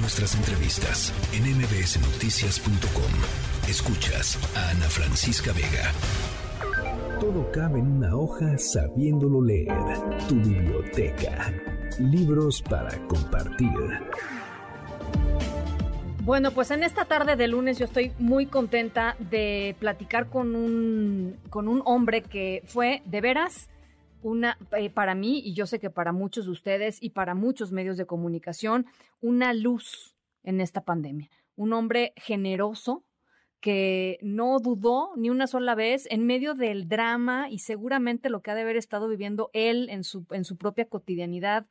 Nuestras entrevistas en mbsnoticias.com. Escuchas a Ana Francisca Vega. Todo cabe en una hoja sabiéndolo leer. Tu biblioteca. Libros para compartir. Bueno, pues en esta tarde de lunes yo estoy muy contenta de platicar con un, con un hombre que fue de veras una, eh, para mí, y yo sé que para muchos de ustedes y para muchos medios de comunicación, una luz en esta pandemia. Un hombre generoso que no dudó ni una sola vez en medio del drama y seguramente lo que ha de haber estado viviendo él en su, en su propia cotidianidad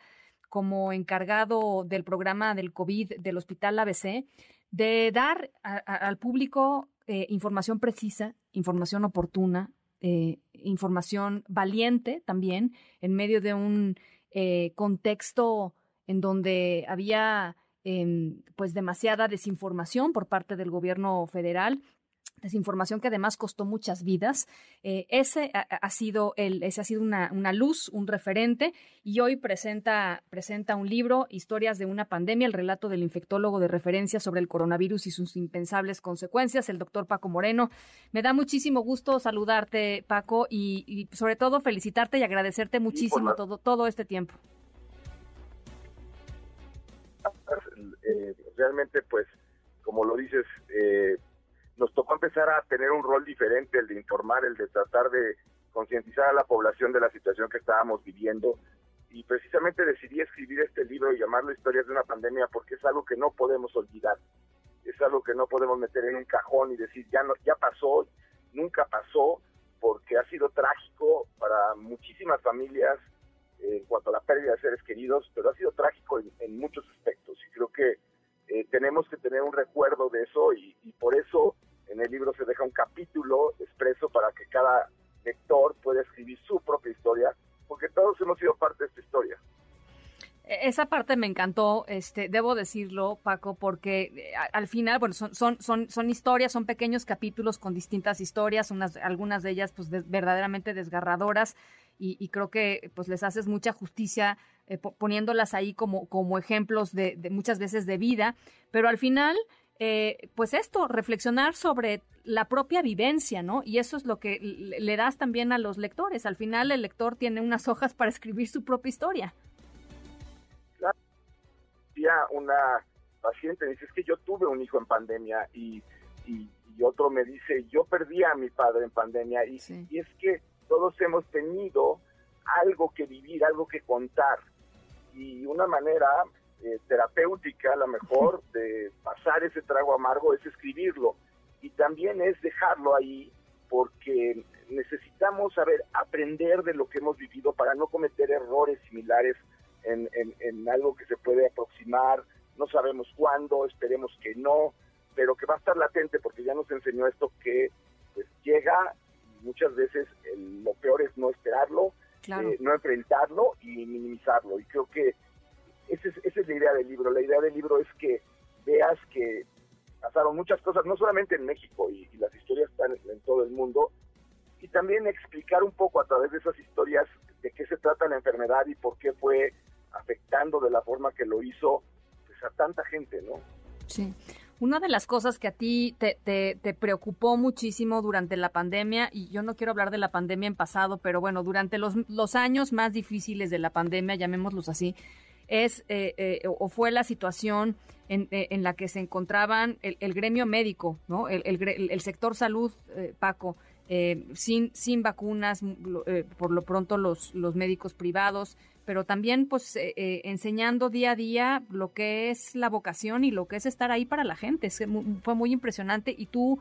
como encargado del programa del COVID del Hospital ABC, de dar al público eh, información precisa, información oportuna, eh, información valiente también, en medio de un eh, contexto en donde había em, pues demasiada desinformación por parte del gobierno federal desinformación que además costó muchas vidas. Eh, ese ha, sido el, ese ha sido una, una, luz, un referente, y hoy presenta, presenta un libro, Historias de una pandemia, el relato del infectólogo de referencia sobre el coronavirus y sus impensables consecuencias, el doctor Paco Moreno. Me da muchísimo gusto saludarte, Paco, y, sobre todo felicitarte y agradecerte muchísimo todo, todo este tiempo. Eh, realmente, pues, como lo dices, eh, nos tocó empezar a tener un rol diferente, el de informar, el de tratar de concientizar a la población de la situación que estábamos viviendo. Y precisamente decidí escribir este libro y llamarlo Historias de una pandemia porque es algo que no podemos olvidar. Es algo que no podemos meter en un cajón y decir, ya, no, ya pasó, nunca pasó, porque ha sido trágico para muchísimas familias eh, en cuanto a la pérdida de seres queridos, pero ha sido trágico en, muchos aspectos. Y creo que eh, tenemos que tener un recuerdo de eso y, y por eso en el libro se deja un capítulo expreso para que cada lector pueda escribir su propia historia, porque todos hemos sido parte de esta historia. E, esa parte me encantó, este, debo decirlo, Paco, porque eh, al final, bueno, son, son, son, son historias, son pequeños capítulos con distintas historias, unas, algunas de ellas, pues, verdaderamente desgarradoras, y, creo que, pues, les haces mucha justicia eh, poniéndolas ahí como, como ejemplos de, de muchas veces de vida, pero al final, eh, pues esto, reflexionar sobre la propia vivencia, ¿no? Y eso es lo que le das también a los lectores. Al final el lector tiene unas hojas para escribir su propia historia. Claro. Una paciente dice, es que yo tuve un hijo en pandemia y, y, otro me dice, yo perdí a mi padre en pandemia y, y es que todos hemos tenido algo que vivir, algo que contar. Y una manera eh, terapéutica, a lo mejor, de pasar ese trago amargo es escribirlo. Y también es dejarlo ahí porque necesitamos saber aprender de lo que hemos vivido para no cometer errores similares en, en, algo que se puede aproximar, no sabemos cuándo, esperemos que no, pero que va a estar latente porque ya nos enseñó esto que pues llega y muchas veces lo peor es no esperarlo, eh, no enfrentarlo y minimizarlo. Y creo que esa es, la idea del libro. La idea del libro es que veas que pasaron muchas cosas, no solamente en México, y, las historias están en, todo el mundo, y también explicar un poco a través de esas historias de qué se trata la enfermedad y por qué fue afectando de la forma que lo hizo pues, a tanta gente, ¿no? Sí. Una de las cosas que a ti te, te, preocupó muchísimo durante la pandemia, y yo no quiero hablar de la pandemia en pasado, pero bueno, durante los, los años más difíciles de la pandemia, llamémoslos así, es eh, eh, o fue la situación en, eh, en, la que se encontraban el, gremio médico, ¿no? El, el, sector salud, Paco, sin, sin vacunas, por lo pronto los, los médicos privados, pero también pues enseñando día a día lo que es la vocación y lo que es estar ahí para la gente. fue muy impresionante y tú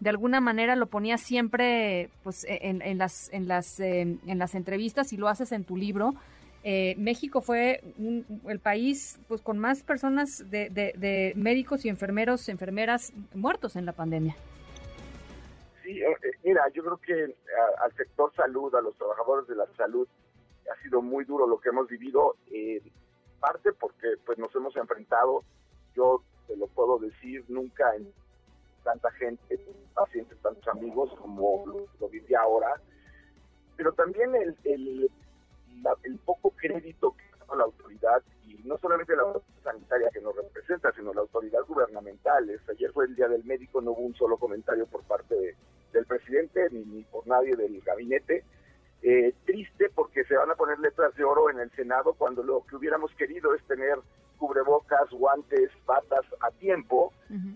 de alguna manera lo ponías siempre pues en, en las en las en las entrevistas y lo haces en tu libro eh, México fue el país pues con más personas de, médicos y enfermeros, enfermeras muertos en la pandemia. Sí, eh, eh, mira, yo creo que al sector salud, a los trabajadores de la salud, ha sido muy duro lo que hemos vivido, parte porque pues nos hemos enfrentado, yo te lo puedo decir, nunca en tanta gente, pacientes, tantos amigos como lo, viví ahora, pero también el el poco crédito que la la autoridad, y no solamente la autoridad sanitaria que nos representa, sino la autoridad gubernamental. Ayer fue el Día del Médico, no hubo un solo comentario por parte del presidente ni, por nadie del gabinete. Eh, triste porque se van a poner letras de oro en el Senado cuando lo que hubiéramos querido es tener cubrebocas, guantes, batas a tiempo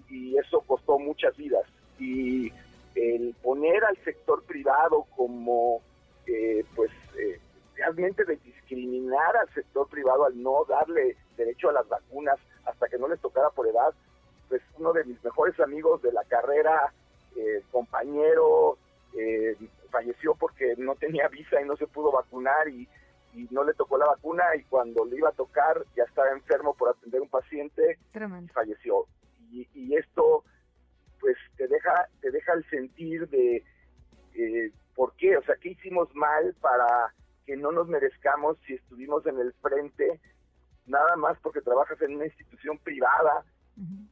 y eso costó muchas vidas. Y el poner al sector privado como, eh, pues, eh, de discriminar al sector privado al no darle derecho a las vacunas hasta que no les tocara por edad, pues uno de mis mejores amigos de la carrera, eh, compañero, falleció porque no tenía visa y no se pudo vacunar y, no le tocó la vacuna y cuando le iba a tocar ya estaba enfermo por atender un paciente y falleció. Y, y esto pues te deja, te deja el sentir de eh, por qué, o sea, qué hicimos mal para que no nos merezcamos si estuvimos en el frente, nada más porque trabajas en una institución privada,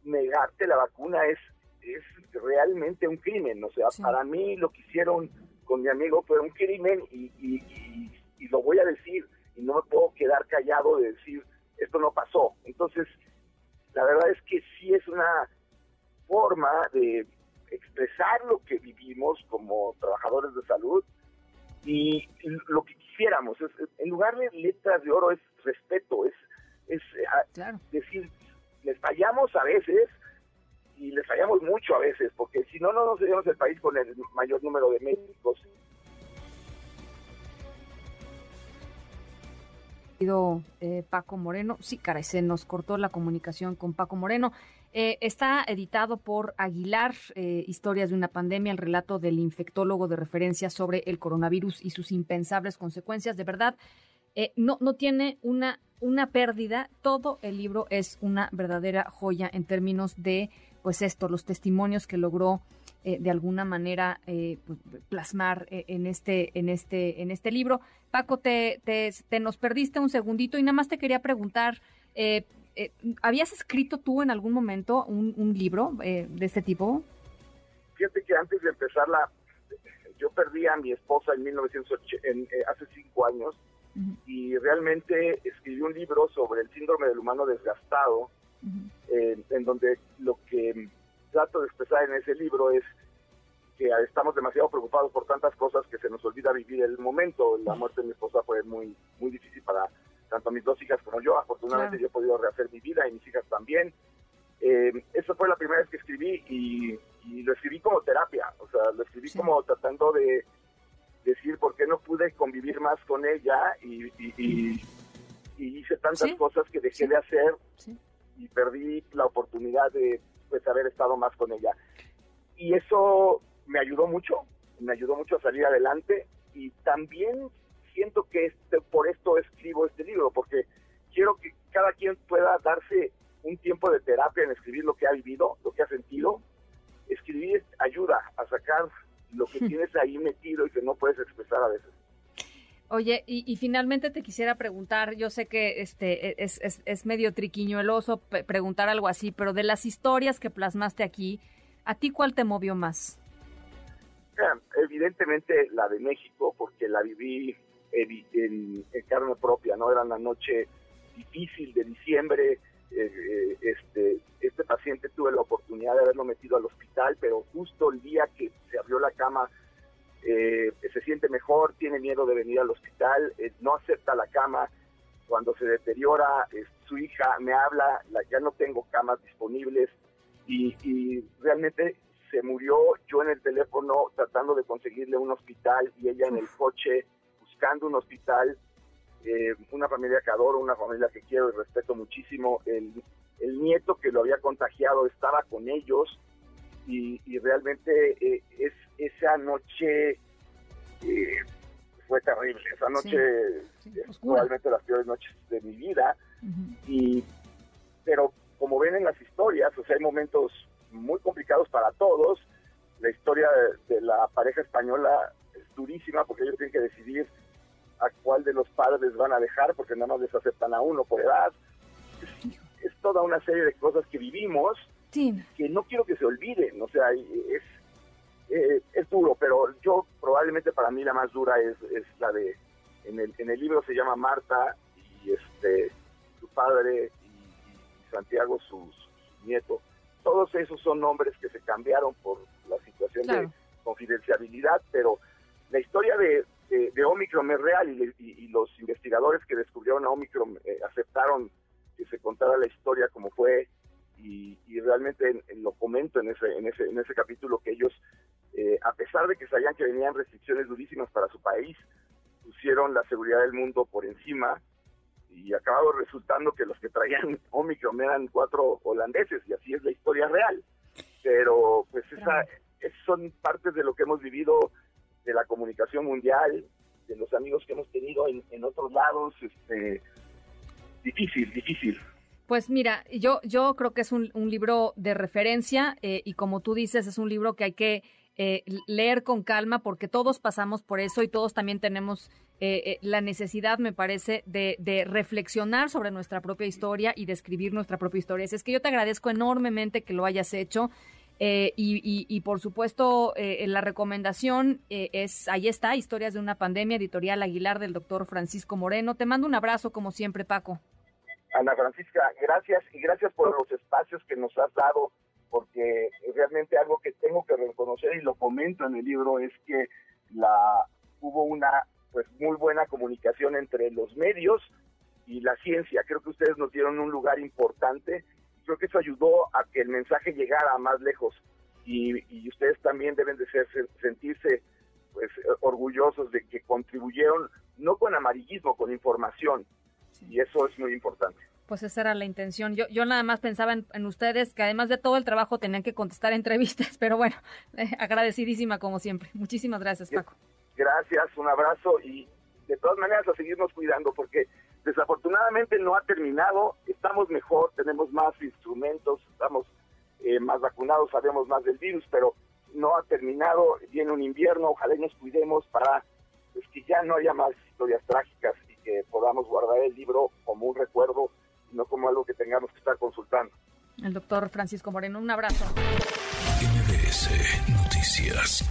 negarte la vacuna es, es realmente un crimen, o sea, para mí lo que hicieron con mi amigo fue un crimen y, y, y lo voy a decir, y no me puedo quedar callado de decir, esto no pasó. Entonces, la verdad es que sí es una forma de expresar lo que vivimos como trabajadores de salud. Y lo que quisiéramos. Es, en lugar de letras de oro es respeto, es, es ah, decir, les fallamos a veces y les fallamos mucho a veces, porque si no, no nos seríamos el país con el mayor número de médicos. Eh, Paco Moreno. Sí, caray, se nos cortó la comunicación con Paco Moreno. Eh, está editado por Aguilar, eh, Historias de una pandemia, el relato del infectólogo de referencia sobre el coronavirus y sus impensables consecuencias. De verdad, no, no tiene una, una pérdida. Todo el libro es una verdadera joya en términos de, pues esto, los testimonios que logró de alguna manera pues, plasmar en este, en este, en este libro. Paco, te, te, te, nos perdiste un segundito y nada más te quería preguntar. Eh, ¿habías escrito tú en algún momento un, libro eh, de este tipo? Fíjate que antes de empezarla, yo perdí a mi esposa en 1980, en, eh, hace cinco años y realmente escribí un libro sobre el síndrome del humano desgastado, en donde lo que trato de expresar en ese libro es que estamos demasiado preocupados por tantas cosas que se nos olvida vivir el momento. La muerte de mi esposa fue muy, muy difícil para tanto mis dos hijas como yo. Afortunadamente yo he podido rehacer mi vida y mis hijas también. Eh, esa fue la primera vez que escribí y, lo escribí como terapia, o sea, lo escribí como tratando de decir por qué no pude convivir más con ella y, hice tantas cosas que dejé de hacer y perdí la oportunidad de pues, haber estado más con ella. Y eso me ayudó mucho, me ayudó mucho a salir adelante y también siento que este, por esto escribo este libro, porque quiero que cada quien pueda darse un tiempo de terapia en escribir lo que ha vivido, lo que ha sentido. Escribir ayuda a sacar lo que tienes ahí metido y que no puedes expresar a veces. Oye, y, finalmente te quisiera preguntar, yo sé que este es, es, es medio triquiñueloso preguntar algo así, pero de las historias que plasmaste aquí, ¿a ti cuál te movió más? Evidentemente la de México, porque la viví en, carne propia, ¿no? Era una noche difícil de diciembre, eh, eh, este, este paciente tuve la oportunidad de haberlo metido al hospital, pero justo el día que se abrió la cama eh, se siente mejor, tiene miedo de venir al hospital, no acepta la cama, cuando se deteriora su hija me habla, la, ya no tengo camas disponibles y, y, realmente se murió yo en el teléfono tratando de conseguirle un hospital y ella en el coche buscando un hospital, eh, una familia que adoro, una familia que quiero y respeto muchísimo. El, nieto que lo había contagiado estaba con ellos y, realmente eh, esa noche eh, fue terrible. Esa noche es probablemente las peores noches de mi vida. y Pero como ven en las historias, o sea, hay momentos muy complicados para todos. La historia de la pareja española es durísima porque ellos tienen que decidir a cuál de los padres van a dejar porque nada más les aceptan a uno por edad. Es, toda una serie de cosas que vivimos que no quiero que se olviden, o sea, es, eh, es duro, pero yo probablemente para mí la más dura es, es la de, en el, en el libro se llama Marta y este su padre y, Santiago su, nieto. Todos esos son nombres que se cambiaron por la situación de confidencialidad, pero la historia de, de, Omicron es real y, los investigadores que descubrieron a Omicron eh, aceptaron que se contara la historia como fue y, realmente lo comento en ese, en ese, en ese capítulo que ellos, eh, a pesar de que sabían que venían restricciones durísimas para su país, pusieron la seguridad del mundo por encima y acabado resultando que los que traían Omicron eran cuatro holandeses y así es la historia real. Pero pues esa, son partes de lo que hemos vivido de la comunicación mundial, de los amigos que hemos tenido en, en otros lados, este, difícil, difícil. Pues mira, yo, yo creo que es un, libro de referencia eh, y como tú dices, es un libro que hay que eh, leer con calma porque todos pasamos por eso y todos también tenemos eh, la necesidad, me parece, de, de, reflexionar sobre nuestra propia historia y de escribir nuestra propia historia. Es que yo te agradezco enormemente que lo hayas hecho. y, y, por supuesto, la recomendación es, ahí está, Historias de una pandemia, editorial Aguilar del doctor Francisco Moreno. Te mando un abrazo, como siempre, Paco. Ana Francisca, gracias y gracias por los espacios que nos has dado, porque realmente algo que tengo que reconocer y lo comento en el libro es que la hubo una pues muy buena comunicación entre los medios y la ciencia. Creo que ustedes nos dieron un lugar importante. Creo que eso ayudó a que el mensaje llegara más lejos y, y ustedes también deben de ser, sentirse pues orgullosos de que contribuyeron no con amarillismo, con información y eso es muy importante. Pues esa era la intención. Yo, yo nada más pensaba en, ustedes, que además de todo el trabajo tenían que contestar entrevistas, pero bueno, eh, agradecidísima como siempre. Muchísimas gracias, Paco. Gracias, un abrazo y de todas maneras a seguirnos cuidando porque desafortunadamente no ha terminado, estamos mejor, tenemos más instrumentos, estamos eh, más vacunados, sabemos más del virus, pero no ha terminado, viene un invierno, ojalá y nos cuidemos para pues, que ya no haya más historias trágicas que podamos guardar el libro como un recuerdo, no como algo que tengamos que estar consultando. El doctor Francisco Moreno, un abrazo. NBS Noticias.